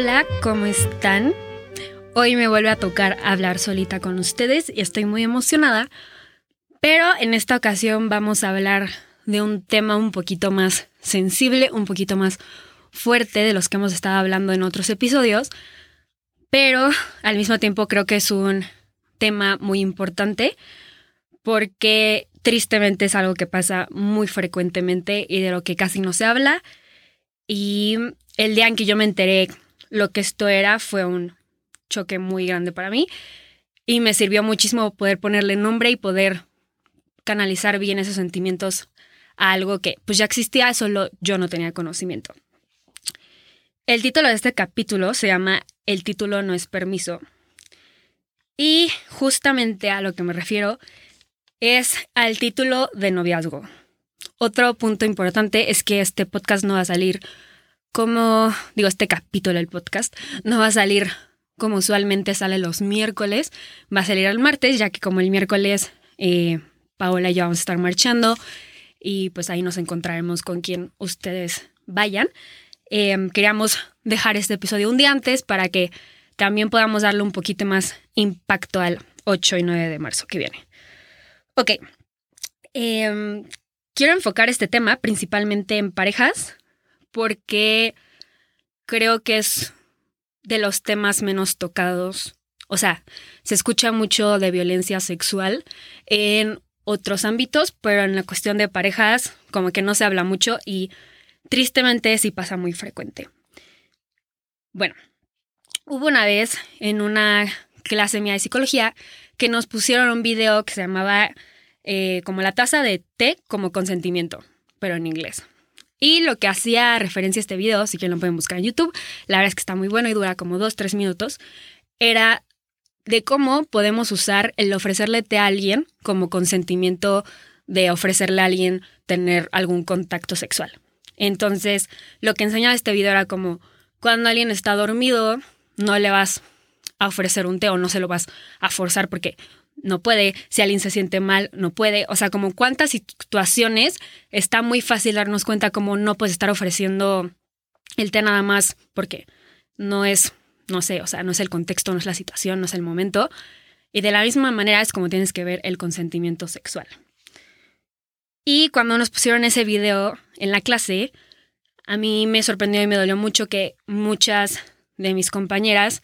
Hola, ¿cómo están? Hoy me vuelve a tocar hablar solita con ustedes y estoy muy emocionada, pero en esta ocasión vamos a hablar de un tema un poquito más sensible, un poquito más fuerte de los que hemos estado hablando en otros episodios, pero al mismo tiempo creo que es un tema muy importante porque tristemente es algo que pasa muy frecuentemente y de lo que casi no se habla. Y el día en que yo me enteré lo que esto era fue un choque muy grande para mí y me sirvió muchísimo poder ponerle nombre y poder canalizar bien esos sentimientos a algo que pues ya existía, solo yo no tenía conocimiento. El título de este capítulo se llama El título no es permiso. Y justamente a lo que me refiero es al título de noviazgo. Otro punto importante es que este podcast no va a salir como, digo, este capítulo del podcast no va a salir como usualmente sale los miércoles, va a salir el martes, ya que como el miércoles eh, Paola y yo vamos a estar marchando y pues ahí nos encontraremos con quien ustedes vayan. Em, queríamos dejar este episodio un día antes para que también podamos darle un poquito más impacto al 8 y 9 de marzo que viene. Ok, em, quiero enfocar este tema principalmente en parejas porque creo que es de los temas menos tocados. O sea, se escucha mucho de violencia sexual en otros ámbitos, pero en la cuestión de parejas como que no se habla mucho y tristemente sí pasa muy frecuente. Bueno, hubo una vez en una clase mía de psicología que nos pusieron un video que se llamaba eh, como la taza de té como consentimiento, pero en inglés. Y lo que hacía referencia a este video, si quieren lo pueden buscar en YouTube, la verdad es que está muy bueno y dura como dos, tres minutos, era de cómo podemos usar el ofrecerle té a alguien como consentimiento de ofrecerle a alguien tener algún contacto sexual. Entonces, lo que enseñaba este video era como cuando alguien está dormido, no le vas a ofrecer un té o no se lo vas a forzar porque no puede, si alguien se siente mal, no puede, o sea, como cuántas situaciones está muy fácil darnos cuenta como no puedes estar ofreciendo el té nada más porque no es no sé, o sea, no es el contexto, no es la situación, no es el momento. Y de la misma manera es como tienes que ver el consentimiento sexual. Y cuando nos pusieron ese video en la clase, a mí me sorprendió y me dolió mucho que muchas de mis compañeras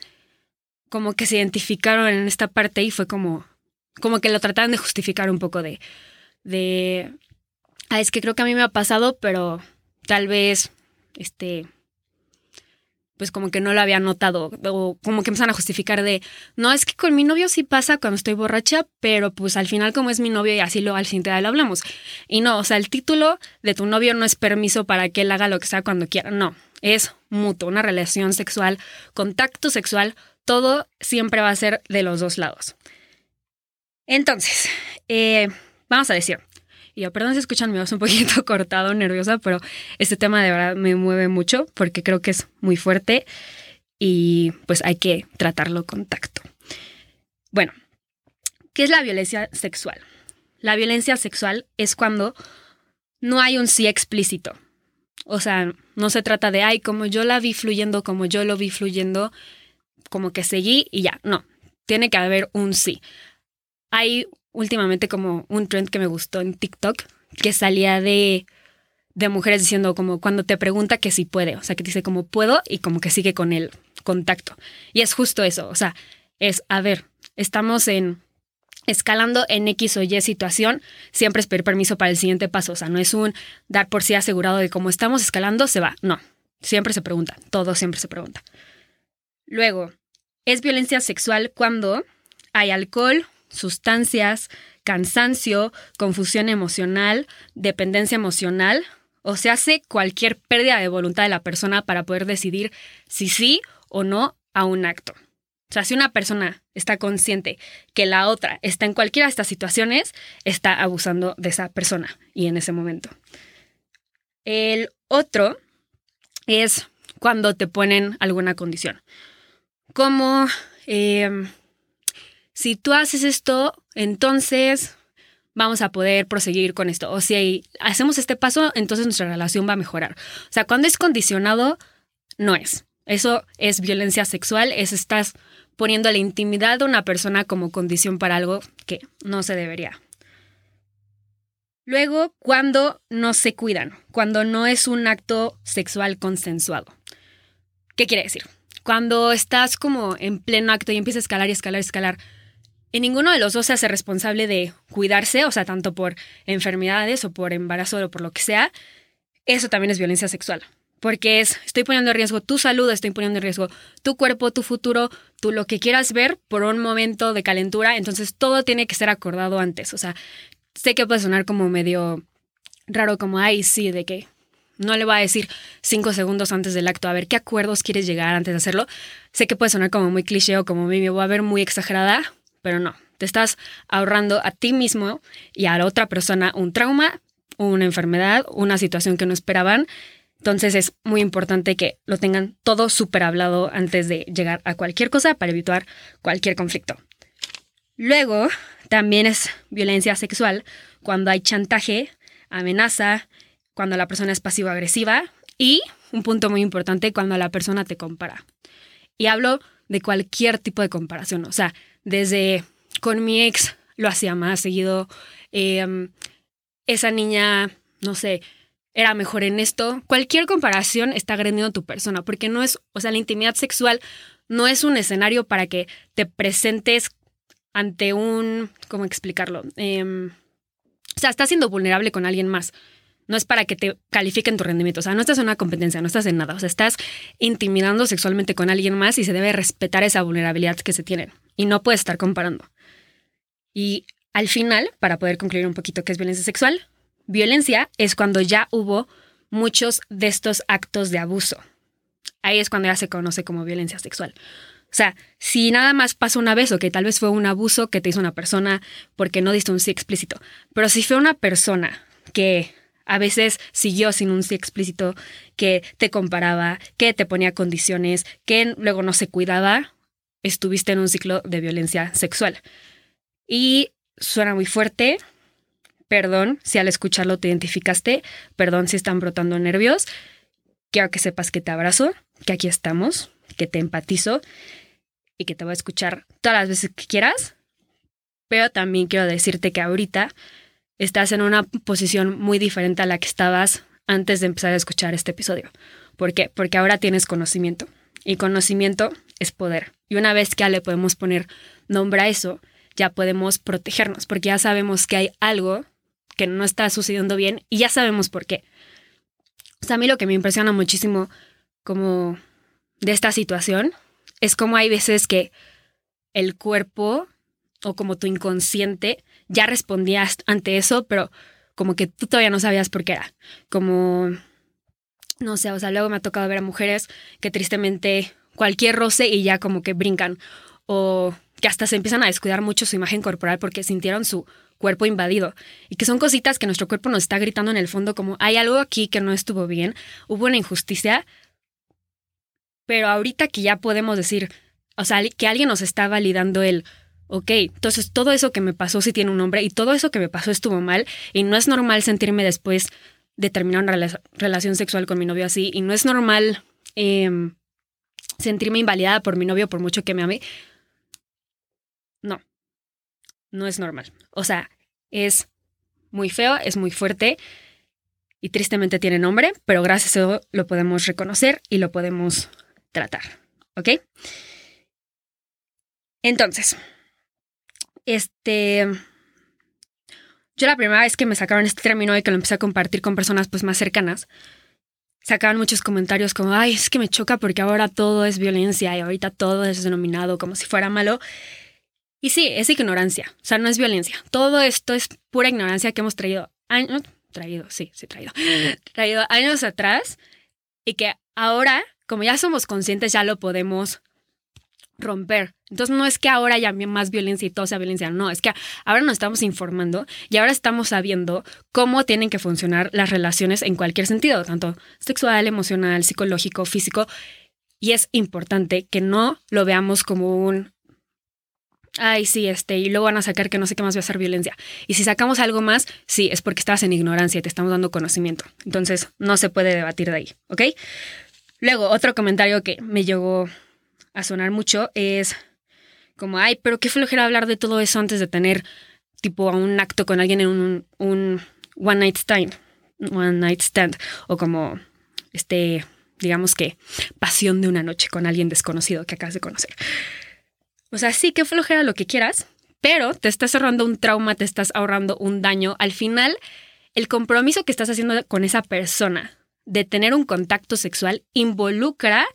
como que se identificaron en esta parte y fue como, como que lo trataban de justificar un poco de, de, ah, es que creo que a mí me ha pasado, pero tal vez, este, pues como que no lo había notado o como que empiezan a justificar de, no, es que con mi novio sí pasa cuando estoy borracha, pero pues al final como es mi novio y así lo al siguiente día lo hablamos. Y no, o sea, el título de tu novio no es permiso para que él haga lo que sea cuando quiera, no, es mutuo, una relación sexual, contacto sexual, todo siempre va a ser de los dos lados. Entonces, eh, vamos a decir, y yo, perdón si escuchan mi voz un poquito cortado, nerviosa, pero este tema de verdad me mueve mucho porque creo que es muy fuerte y pues hay que tratarlo con tacto. Bueno, ¿qué es la violencia sexual? La violencia sexual es cuando no hay un sí explícito. O sea, no se trata de, ay, como yo la vi fluyendo, como yo lo vi fluyendo, como que seguí y ya. No, tiene que haber un sí. Hay últimamente como un trend que me gustó en TikTok, que salía de, de mujeres diciendo como cuando te pregunta que si puede, o sea, que dice como puedo y como que sigue con el contacto. Y es justo eso, o sea, es, a ver, estamos en escalando en X o Y situación, siempre es pedir permiso para el siguiente paso, o sea, no es un dar por sí asegurado de cómo estamos escalando, se va, no, siempre se pregunta, todo siempre se pregunta. Luego, es violencia sexual cuando hay alcohol, sustancias, cansancio, confusión emocional, dependencia emocional, o se hace cualquier pérdida de voluntad de la persona para poder decidir si sí o no a un acto. O sea, si una persona está consciente que la otra está en cualquiera de estas situaciones, está abusando de esa persona y en ese momento. El otro es cuando te ponen alguna condición, como eh, si tú haces esto, entonces vamos a poder proseguir con esto. O si hacemos este paso, entonces nuestra relación va a mejorar. O sea, cuando es condicionado, no es. Eso es violencia sexual, es estás poniendo la intimidad de una persona como condición para algo que no se debería. Luego, cuando no se cuidan, cuando no es un acto sexual consensuado. ¿Qué quiere decir? Cuando estás como en pleno acto y empieza a escalar y escalar y escalar, en ninguno de los dos se hace responsable de cuidarse, o sea, tanto por enfermedades o por embarazo o por lo que sea, eso también es violencia sexual. Porque es, estoy poniendo en riesgo tu salud, estoy poniendo en riesgo tu cuerpo, tu futuro, tú lo que quieras ver por un momento de calentura, entonces todo tiene que ser acordado antes. O sea, sé que puede sonar como medio raro, como, ay, sí, de que no le voy a decir cinco segundos antes del acto a ver qué acuerdos quieres llegar antes de hacerlo. Sé que puede sonar como muy cliché o como me voy a ver muy exagerada, pero no. Te estás ahorrando a ti mismo y a la otra persona un trauma, una enfermedad, una situación que no esperaban. Entonces es muy importante que lo tengan todo súper hablado antes de llegar a cualquier cosa para evitar cualquier conflicto. Luego, también es violencia sexual cuando hay chantaje, amenaza, cuando la persona es pasivo-agresiva y, un punto muy importante, cuando la persona te compara. Y hablo de cualquier tipo de comparación, o sea, desde con mi ex lo hacía más seguido, em, esa niña, no sé, era mejor en esto. Cualquier comparación está agrediendo a tu persona, porque no es, o sea, la intimidad sexual no es un escenario para que te presentes ante un, ¿cómo explicarlo? Em, o sea, estás siendo vulnerable con alguien más. No es para que te califiquen tu rendimiento. O sea, no estás en una competencia, no estás en nada. O sea, estás intimidando sexualmente con alguien más y se debe respetar esa vulnerabilidad que se tienen. Y no puedes estar comparando. Y al final, para poder concluir un poquito qué es violencia sexual, violencia es cuando ya hubo muchos de estos actos de abuso. Ahí es cuando ya se conoce como violencia sexual. O sea, si nada más pasó una vez, o que tal vez fue un abuso que te hizo una persona porque no diste un sí explícito, pero si fue una persona que a veces siguió sin un sí explícito, que te comparaba, que te ponía condiciones, que luego no se cuidaba, estuviste en un ciclo de violencia sexual. Y suena muy fuerte, perdón si al escucharlo te identificaste, perdón si están brotando nervios, quiero que sepas que te abrazo, que aquí estamos, que te empatizo y que te voy a escuchar todas las veces que quieras, pero también quiero decirte que ahorita estás en una posición muy diferente a la que estabas antes de empezar a escuchar este episodio. ¿Por qué? Porque ahora tienes conocimiento y conocimiento es poder. Y una vez que ya le podemos poner nombre a eso, ya podemos protegernos, porque ya sabemos que hay algo que no está sucediendo bien y ya sabemos por qué. O sea, a mí lo que me impresiona muchísimo como de esta situación es como hay veces que el cuerpo o como tu inconsciente ya respondías ante eso, pero como que tú todavía no sabías por qué era. Como, no sé, o sea, luego me ha tocado ver a mujeres que tristemente cualquier roce y ya como que brincan. O que hasta se empiezan a descuidar mucho su imagen corporal porque sintieron su cuerpo invadido. Y que son cositas que nuestro cuerpo nos está gritando en el fondo como hay algo aquí que no estuvo bien, hubo una injusticia, pero ahorita que ya podemos decir, o sea, que alguien nos está validando el, ok, entonces todo eso que me pasó sí tiene un nombre y todo eso que me pasó estuvo mal y no es normal sentirme después de terminar una relación sexual con mi novio así y no es normal em, sentirme invalidada por mi novio por mucho que me ame. No, no es normal. O sea, es muy feo, es muy fuerte y tristemente tiene nombre, pero gracias a eso lo podemos reconocer y lo podemos tratar. ¿Ok? Entonces, este... Yo la primera vez que me sacaron este término y que lo empecé a compartir con personas pues más cercanas, sacaban muchos comentarios como, ay, es que me choca porque ahora todo es violencia y ahorita todo es denominado como si fuera malo. Y sí, es ignorancia, o sea, no es violencia. Todo esto es pura ignorancia que hemos traído años, traído, sí, sí, traído, traído años atrás y que ahora como ya somos conscientes, ya lo podemos romper. Entonces no es que ahora haya más violencia y todo sea violencia, no, es que ahora nos estamos informando y ahora estamos sabiendo cómo tienen que funcionar las relaciones en cualquier sentido, tanto sexual, emocional, psicológico, físico. Y es importante que no lo veamos como un, ay, sí, este, y luego van a sacar que no sé qué más va a ser violencia. Y si sacamos algo más, sí, es porque estás en ignorancia y te estamos dando conocimiento. Entonces no se puede debatir de ahí, ¿ok? Luego, otro comentario que me llegó a sonar mucho es como, ay, pero qué flojera hablar de todo eso antes de tener tipo un acto con alguien en un, un one night stand, one night stand, o como este, digamos que pasión de una noche con alguien desconocido que acabas de conocer. O sea, sí que flojera lo que quieras, pero te estás ahorrando un trauma, te estás ahorrando un daño. Al final, el compromiso que estás haciendo con esa persona de tener un contacto sexual involucra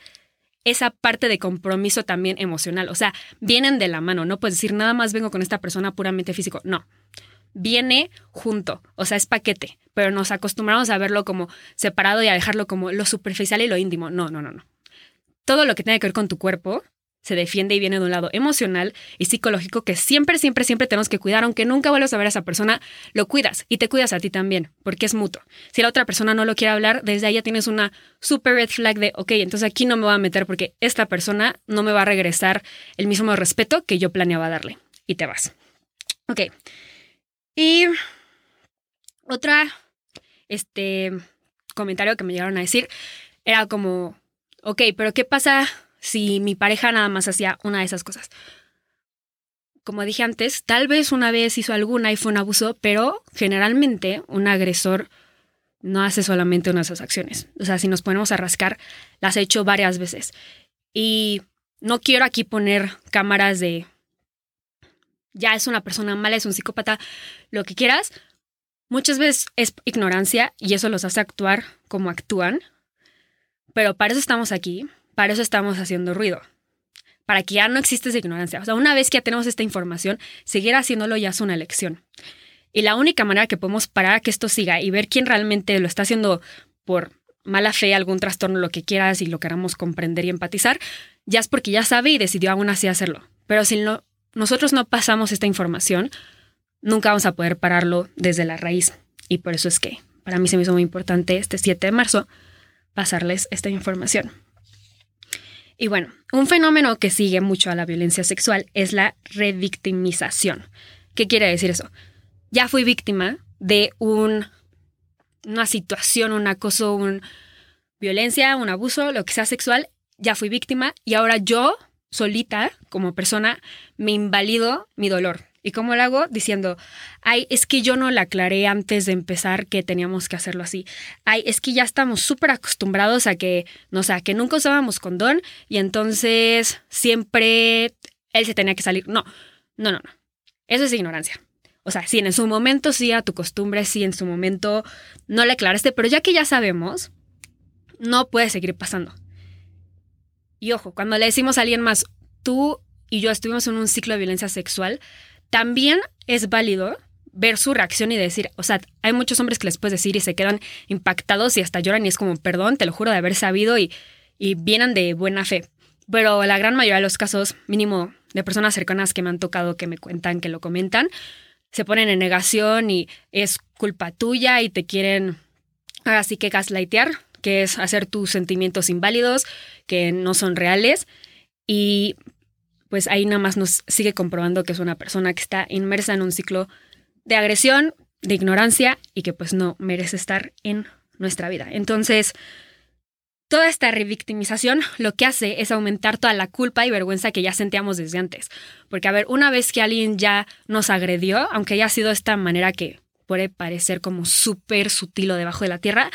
esa parte de compromiso también emocional. O sea, vienen de la mano. No puedes decir nada más vengo con esta persona puramente físico. No. Viene junto. O sea, es paquete. Pero nos acostumbramos a verlo como separado y a dejarlo como lo superficial y lo íntimo. No, no, no, no. Todo lo que tiene que ver con tu cuerpo se defiende y viene de un lado emocional y psicológico que siempre, siempre, siempre tenemos que cuidar, aunque nunca vuelvas a ver a esa persona, lo cuidas y te cuidas a ti también, porque es mutuo. Si la otra persona no lo quiere hablar, desde ahí ya tienes una super red flag de, ok, entonces aquí no me voy a meter porque esta persona no me va a regresar el mismo respeto que yo planeaba darle. Y te vas. Ok. Y otra, este, comentario que me llegaron a decir era como, ok, pero ¿qué pasa si mi pareja nada más hacía una de esas cosas. Como dije antes, tal vez una vez hizo alguna y fue un abuso, pero generalmente un agresor no hace solamente una de esas acciones. O sea, si nos ponemos a rascar, las he hecho varias veces. Y no quiero aquí poner cámaras de ya es una persona mala, es un psicópata, lo que quieras. Muchas veces es ignorancia y eso los hace actuar como actúan. Pero para eso estamos aquí, para eso estamos haciendo ruido. Para que ya no existe esa ignorancia. O sea, una vez que ya tenemos esta información, seguir haciéndolo ya es una elección. Y la única manera que podemos parar que esto siga y ver quién realmente lo está haciendo por mala fe, algún trastorno, lo que quieras y lo queramos comprender y empatizar, ya es porque ya sabe y decidió aún así hacerlo. Pero si no, nosotros no pasamos esta información, nunca vamos a poder pararlo desde la raíz. Y por eso es que para mí se me hizo muy importante este 7 de marzo pasarles esta información. Y bueno, un fenómeno que sigue mucho a la violencia sexual es la revictimización. ¿Qué quiere decir eso? Ya fui víctima de un, una situación, un acoso, un violencia, un abuso, lo que sea sexual, ya fui víctima y ahora yo, solita, como persona, me invalido mi dolor. ¿Y cómo lo hago? Diciendo, ay, es que yo no la aclaré antes de empezar que teníamos que hacerlo así. Ay, es que ya estamos súper acostumbrados a que, no sé, que nunca usábamos condón y entonces siempre él se tenía que salir. No, no, no, no. Eso es ignorancia. O sea, si en su momento sí a tu costumbre, sí en su momento no le aclaraste, pero ya que ya sabemos, no puede seguir pasando. Y ojo, cuando le decimos a alguien más, tú y yo estuvimos en un ciclo de violencia sexual, también es válido ver su reacción y decir, o sea, hay muchos hombres que les puedes decir y se quedan impactados y hasta lloran y es como, perdón, te lo juro de haber sabido y, vienen de buena fe. Pero la gran mayoría de los casos, mínimo de personas cercanas que me han tocado, que me cuentan, que lo comentan, se ponen en negación y es culpa tuya y te quieren así que gaslightear, que es hacer tus sentimientos inválidos, que no son reales. Y pues ahí nada más nos sigue comprobando que es una persona que está inmersa en un ciclo de agresión, de ignorancia y que pues no merece estar en nuestra vida. Entonces, toda esta revictimización lo que hace es aumentar toda la culpa y vergüenza que ya sentíamos desde antes. Porque, a ver, una vez que alguien ya nos agredió, aunque haya sido de esta manera que puede parecer como súper sutil o debajo de la tierra,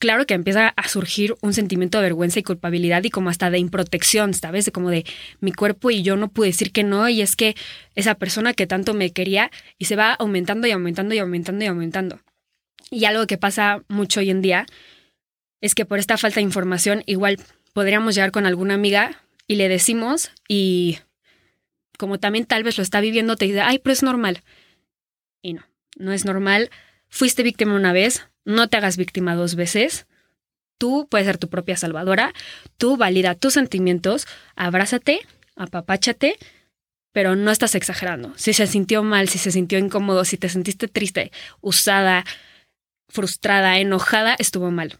claro que empieza a surgir un sentimiento de vergüenza y culpabilidad y como hasta de improtección, ¿sabes? De como de mi cuerpo y yo no pude decir que no y es que esa persona que tanto me quería y se va aumentando y aumentando y aumentando y aumentando. Y algo que pasa mucho hoy en día es que por esta falta de información igual podríamos llegar con alguna amiga y le decimos y como también tal vez lo está viviendo te dice, ay, pero es normal. Y no, no es normal. Fuiste víctima una vez, no te hagas víctima dos veces. Tú puedes ser tu propia salvadora. Tú valida tus sentimientos, abrázate, apapáchate, pero no estás exagerando. Si se sintió mal, si se sintió incómodo, si te sentiste triste, usada, frustrada, enojada, estuvo mal.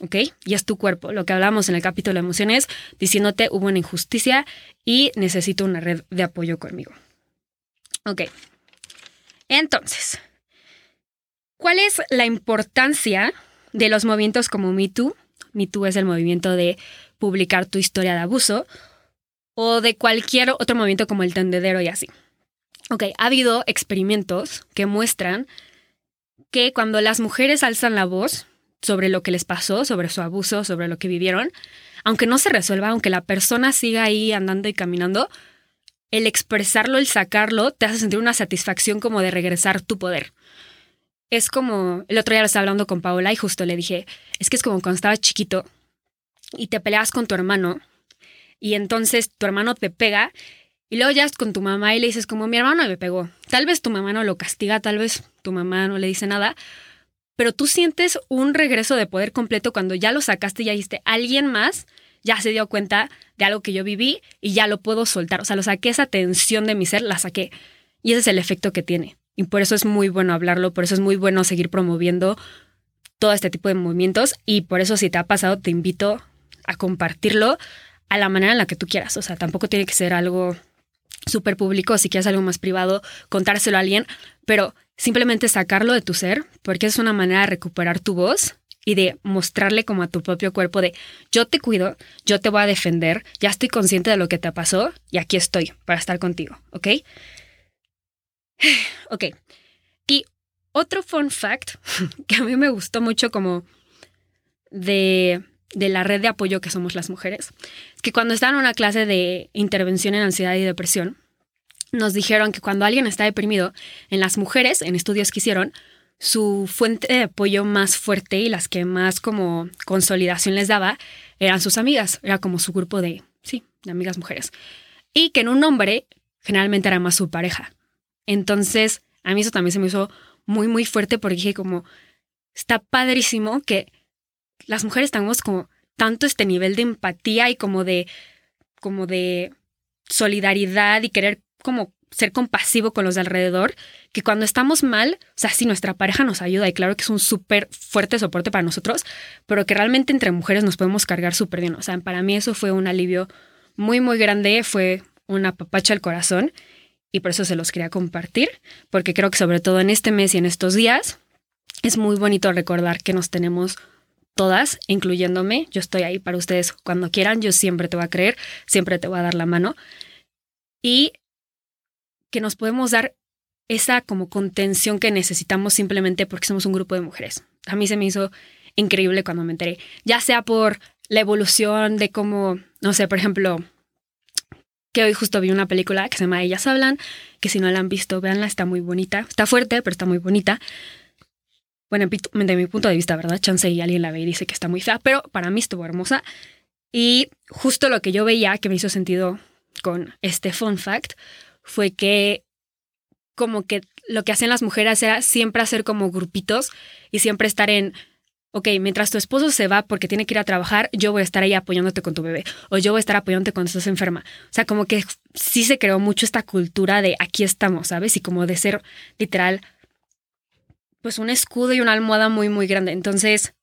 ¿Ok? Y es tu cuerpo. Lo que hablamos en el capítulo de emociones, diciéndote hubo una injusticia y necesito una red de apoyo conmigo. Ok. Entonces, ¿Cuál es la importancia de los movimientos como Me Too Me Too es el movimiento de publicar tu historia de abuso o de cualquier otro movimiento como el tendedero y así. Ok, ha habido experimentos que muestran que cuando las mujeres alzan la voz sobre lo que les pasó, sobre su abuso, sobre lo que vivieron, aunque no se resuelva, aunque la persona siga ahí andando y caminando, el expresarlo, el sacarlo, te hace sentir una satisfacción como de regresar tu poder. Es como, el otro día lo estaba hablando con Paola y justo le dije, es que es como cuando estabas chiquito y te peleas con tu hermano y entonces tu hermano te pega y luego ya con tu mamá y le dices como mi hermano me pegó. Tal vez tu mamá no lo castiga, tal vez tu mamá no le dice nada, pero tú sientes un regreso de poder completo cuando ya lo sacaste y ya dijiste, alguien más ya se dio cuenta de algo que yo viví y ya lo puedo soltar. O sea, lo saqué, esa tensión de mi ser, la saqué. Y ese es el efecto que tiene. Y por eso es muy bueno hablarlo, por eso es muy bueno seguir promoviendo todo este tipo de movimientos. Y por eso si te ha pasado, te invito a compartirlo a la manera en la que tú quieras. O sea, tampoco tiene que ser algo súper público, si quieres algo más privado, contárselo a alguien, pero simplemente sacarlo de tu ser, porque es una manera de recuperar tu voz y de mostrarle como a tu propio cuerpo de yo te cuido, yo te voy a defender, ya estoy consciente de lo que te pasó y aquí estoy para estar contigo, ¿ok? Ok. Y otro fun fact que a mí me gustó mucho como de, de la red de apoyo que somos las mujeres, es que cuando estaba en una clase de intervención en ansiedad y depresión, nos dijeron que cuando alguien está deprimido, en las mujeres, en estudios que hicieron, su fuente de apoyo más fuerte y las que más como consolidación les daba eran sus amigas, era como su grupo de, sí, de amigas mujeres. Y que en un hombre generalmente era más su pareja. Entonces, a mí eso también se me hizo muy, muy fuerte porque dije como, está padrísimo que las mujeres tengamos como tanto este nivel de empatía y como de, como de solidaridad y querer como ser compasivo con los de alrededor, que cuando estamos mal, o sea, sí, nuestra pareja nos ayuda y claro que es un súper fuerte soporte para nosotros, pero que realmente entre mujeres nos podemos cargar súper bien. O sea, para mí eso fue un alivio muy, muy grande, fue una papacha al corazón y por eso se los quería compartir, porque creo que sobre todo en este mes y en estos días es muy bonito recordar que nos tenemos todas, incluyéndome. Yo estoy ahí para ustedes cuando quieran, yo siempre te voy a creer, siempre te voy a dar la mano. Y que nos podemos dar esa como contención que necesitamos simplemente porque somos un grupo de mujeres. A mí se me hizo increíble cuando me enteré, ya sea por la evolución de cómo, no sé, por ejemplo, que hoy justo vi una película que se llama Ellas Hablan, que si no la han visto, véanla, está muy bonita, está fuerte, pero está muy bonita. Bueno, de mi punto de vista, ¿verdad? Chance y alguien la ve y dice que está muy fea, pero para mí estuvo hermosa. Y justo lo que yo veía que me hizo sentido con este fun fact fue que como que lo que hacían las mujeres era siempre hacer como grupitos y siempre estar en, ok, mientras tu esposo se va porque tiene que ir a trabajar, yo voy a estar ahí apoyándote con tu bebé o yo voy a estar apoyándote cuando estás enferma. O sea, como que sí se creó mucho esta cultura de aquí estamos, ¿sabes? Y como de ser literal, pues un escudo y una almohada muy, muy grande. Entonces,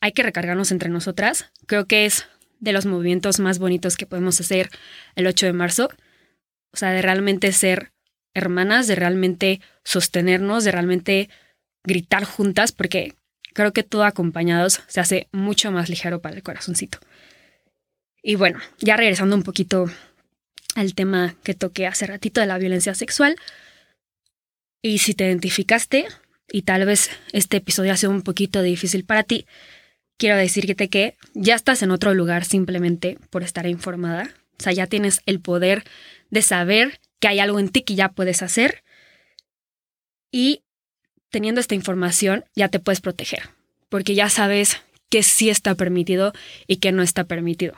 hay que recargarnos entre nosotras. Creo que es de los movimientos más bonitos que podemos hacer el 8 de marzo o sea, de realmente ser hermanas, de realmente sostenernos, de realmente gritar juntas, porque creo que todo acompañados se hace mucho más ligero para el corazoncito. Y bueno, ya regresando un poquito al tema que toqué hace ratito de la violencia sexual, y si te identificaste y tal vez este episodio ha sido un poquito difícil para ti, quiero decirte que ya estás en otro lugar simplemente por estar informada. O sea, ya tienes el poder de saber que hay algo en ti que ya puedes hacer y teniendo esta información ya te puedes proteger, porque ya sabes que sí está permitido y que no está permitido.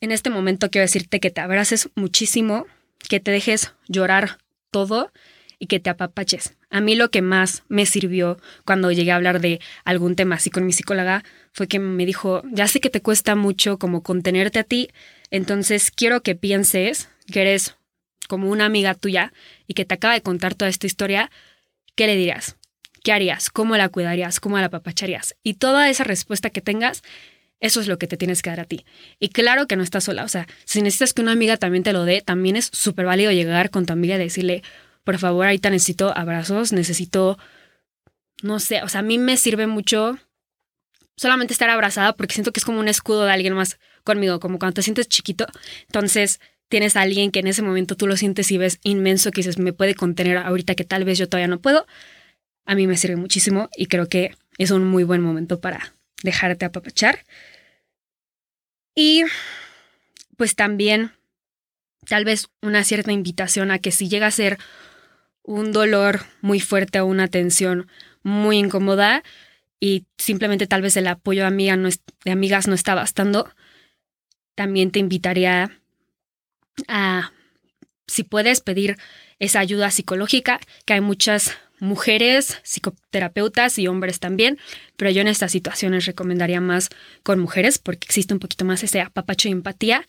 En este momento quiero decirte que te abraces muchísimo, que te dejes llorar todo y que te apapaches. A mí lo que más me sirvió cuando llegué a hablar de algún tema así con mi psicóloga fue que me dijo, ya sé que te cuesta mucho como contenerte a ti, entonces quiero que pienses que eres como una amiga tuya y que te acaba de contar toda esta historia, ¿qué le dirías? ¿Qué harías? ¿Cómo la cuidarías? ¿Cómo la papacharías? Y toda esa respuesta que tengas, eso es lo que te tienes que dar a ti. Y claro que no estás sola. O sea, si necesitas que una amiga también te lo dé, también es súper válido llegar con tu amiga y decirle, por favor, ahorita necesito abrazos, necesito, no sé, o sea, a mí me sirve mucho solamente estar abrazada porque siento que es como un escudo de alguien más conmigo, como cuando te sientes chiquito. Entonces tienes a alguien que en ese momento tú lo sientes y ves inmenso, que dices, me puede contener ahorita que tal vez yo todavía no puedo. A mí me sirve muchísimo y creo que es un muy buen momento para dejarte apapachar. Y pues también tal vez una cierta invitación a que si llega a ser un dolor muy fuerte o una tensión muy incómoda y simplemente tal vez el apoyo de, amiga de amigas no está bastando, también te invitaría a, si puedes, pedir esa ayuda psicológica, que hay muchas mujeres, psicoterapeutas y hombres también, pero yo en estas situaciones recomendaría más con mujeres porque existe un poquito más ese apapacho y empatía.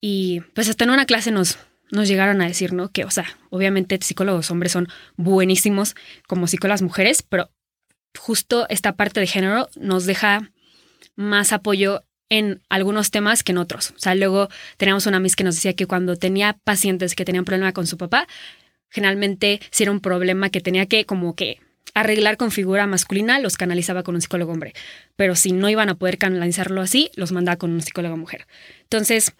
Y pues hasta en una clase nos, nos llegaron a decir, ¿no? Que, o sea, obviamente psicólogos hombres son buenísimos como psicólogas mujeres, pero justo esta parte de género nos deja más apoyo en algunos temas que en otros. O sea, luego teníamos una miss que nos decía que cuando tenía pacientes que tenían problema con su papá, generalmente si era un problema que tenía que como que arreglar con figura masculina, los canalizaba con un psicólogo hombre. Pero si no iban a poder canalizarlo así, los mandaba con un psicólogo mujer. Entonces,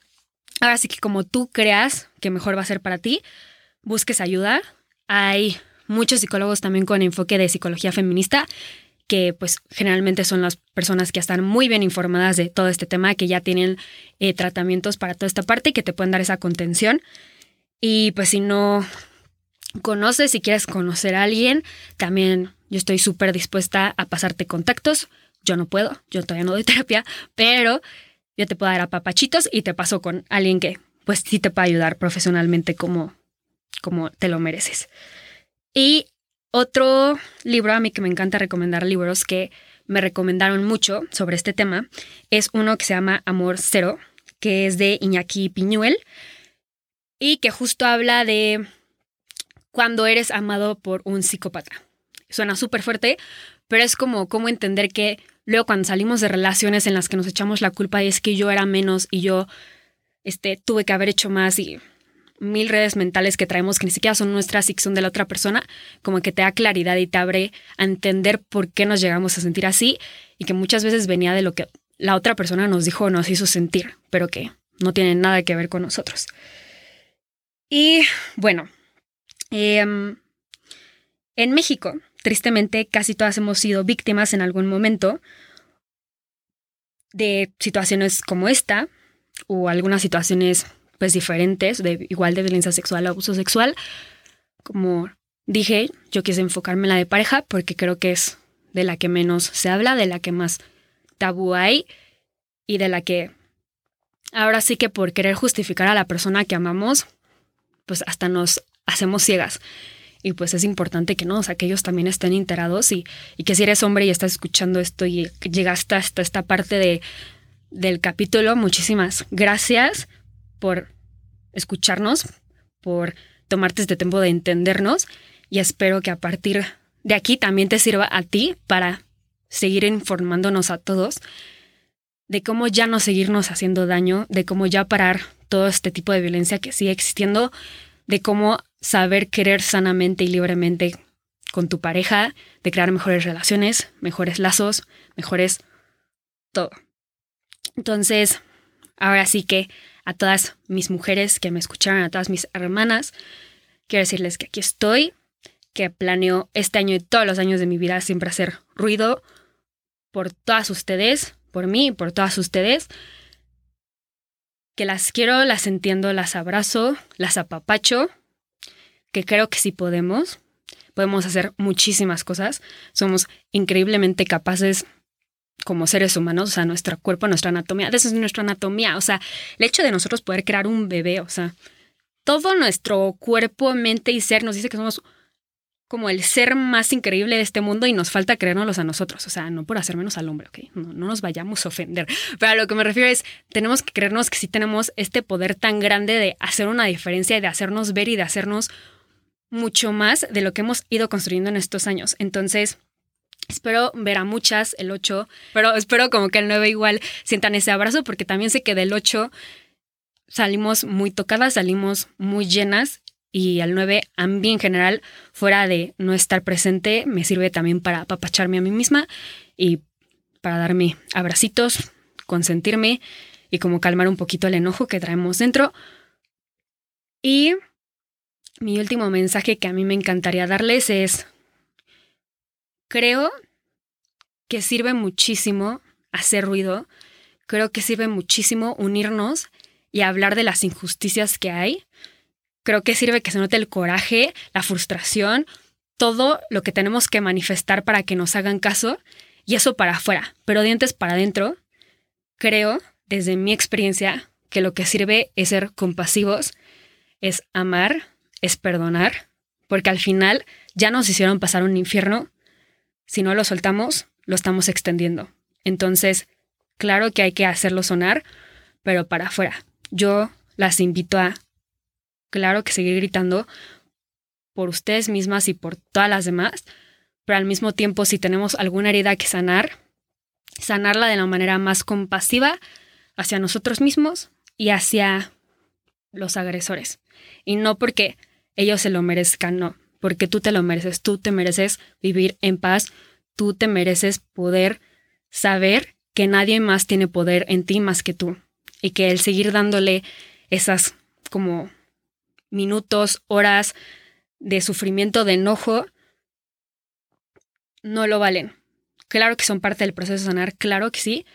ahora sí que como tú creas que mejor va a ser para ti, busques ayuda. Hay muchos psicólogos también con enfoque de psicología feminista que pues generalmente son las personas que están muy bien informadas de todo este tema, que ya tienen eh, tratamientos para toda esta parte y que te pueden dar esa contención. Y pues si no conoces, si quieres conocer a alguien, también yo estoy súper dispuesta a pasarte contactos. Yo no puedo, yo todavía no doy terapia, pero yo te puedo dar a papachitos y te paso con alguien que pues sí te puede ayudar profesionalmente como, como te lo mereces. Y otro libro a mí que me encanta recomendar libros que me recomendaron mucho sobre este tema es uno que se llama Amor Cero, que es de Iñaki Piñuel y que justo habla de cuando eres amado por un psicópata. Suena súper fuerte, pero es como cómo entender que luego cuando salimos de relaciones en las que nos echamos la culpa y es que yo era menos y yo este, tuve que haber hecho más y mil redes mentales que traemos que ni siquiera son nuestras y que son de la otra persona, como que te da claridad y te abre a entender por qué nos llegamos a sentir así y que muchas veces venía de lo que la otra persona nos dijo o nos hizo sentir, pero que no tiene nada que ver con nosotros. Y bueno, em, en México, tristemente, casi todas hemos sido víctimas en algún momento de situaciones como esta o algunas situaciones pues diferentes, de igual de violencia sexual o abuso sexual. Como dije, yo quise enfocarme en la de pareja porque creo que es de la que menos se habla, de la que más tabú hay y de la que ahora sí que por querer justificar a la persona que amamos, pues hasta nos hacemos ciegas. Y pues es importante que no, o ellos también estén enterados y, y que si eres hombre y estás escuchando esto y llegaste hasta esta parte de, del capítulo, muchísimas gracias por escucharnos, por tomarte este tiempo de entendernos y espero que a partir de aquí también te sirva a ti para seguir informándonos a todos de cómo ya no seguirnos haciendo daño, de cómo ya parar todo este tipo de violencia que sigue existiendo, de cómo saber querer sanamente y libremente con tu pareja, de crear mejores relaciones, mejores lazos, mejores todo. Entonces, ahora sí que a todas mis mujeres que me escucharon, a todas mis hermanas. Quiero decirles que aquí estoy, que planeo este año y todos los años de mi vida siempre hacer ruido por todas ustedes, por mí por todas ustedes. Que las quiero, las entiendo, las abrazo, las apapacho, que creo que sí podemos. Podemos hacer muchísimas cosas. Somos increíblemente capaces como seres humanos, o sea, nuestro cuerpo, nuestra anatomía, eso es nuestra anatomía, o sea, el hecho de nosotros poder crear un bebé, o sea, todo nuestro cuerpo, mente y ser nos dice que somos como el ser más increíble de este mundo y nos falta creérnoslos a nosotros, o sea, no por hacer menos al hombre, ¿ok? No, no nos vayamos a ofender, pero a lo que me refiero es, tenemos que creernos que sí tenemos este poder tan grande de hacer una diferencia de hacernos ver y de hacernos mucho más de lo que hemos ido construyendo en estos años. Entonces, Espero ver a muchas el 8, pero espero como que el 9 igual sientan ese abrazo porque también sé que del 8 salimos muy tocadas, salimos muy llenas y al 9 a mí en general, fuera de no estar presente, me sirve también para apapacharme a mí misma y para darme abracitos, consentirme y como calmar un poquito el enojo que traemos dentro. Y mi último mensaje que a mí me encantaría darles es, creo que sirve muchísimo hacer ruido, creo que sirve muchísimo unirnos y hablar de las injusticias que hay. Creo que sirve que se note el coraje, la frustración, todo lo que tenemos que manifestar para que nos hagan caso y eso para afuera, pero dientes para adentro. Creo, desde mi experiencia, que lo que sirve es ser compasivos, es amar, es perdonar, porque al final ya nos hicieron pasar un infierno. Si no lo soltamos, lo estamos extendiendo. Entonces, claro que hay que hacerlo sonar, pero para afuera. Yo las invito a, claro que seguir gritando por ustedes mismas y por todas las demás, pero al mismo tiempo si tenemos alguna herida que sanar, sanarla de la manera más compasiva hacia nosotros mismos y hacia los agresores. Y no porque ellos se lo merezcan, no, porque tú te lo mereces, tú te mereces vivir en paz, tú te mereces poder saber que nadie más tiene poder en ti más que tú y que el seguir dándole esas como minutos, horas de sufrimiento, de enojo, no lo valen. Claro que son parte del proceso de sanar, claro que sí,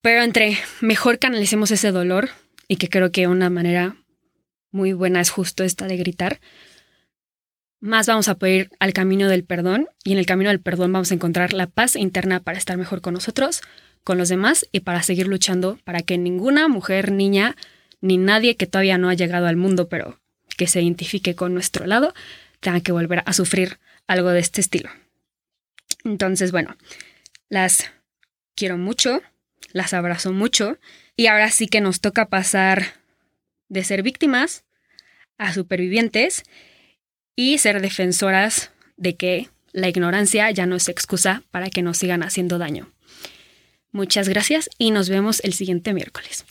pero entre mejor canalicemos ese dolor, y que creo que una manera muy buena es justo esta de gritar, más vamos a poder ir al camino del perdón y en el camino del perdón vamos a encontrar la paz interna para estar mejor con nosotros, con los demás y para seguir luchando para que ninguna mujer, niña, ni nadie que todavía no ha llegado al mundo, pero que se identifique con nuestro lado, tenga que volver a sufrir algo de este estilo. Entonces, bueno, las quiero mucho, las abrazo mucho y ahora sí que nos toca pasar de ser víctimas a supervivientes y ser defensoras de que la ignorancia ya no es excusa para que nos sigan haciendo daño. Muchas gracias y nos vemos el siguiente miércoles.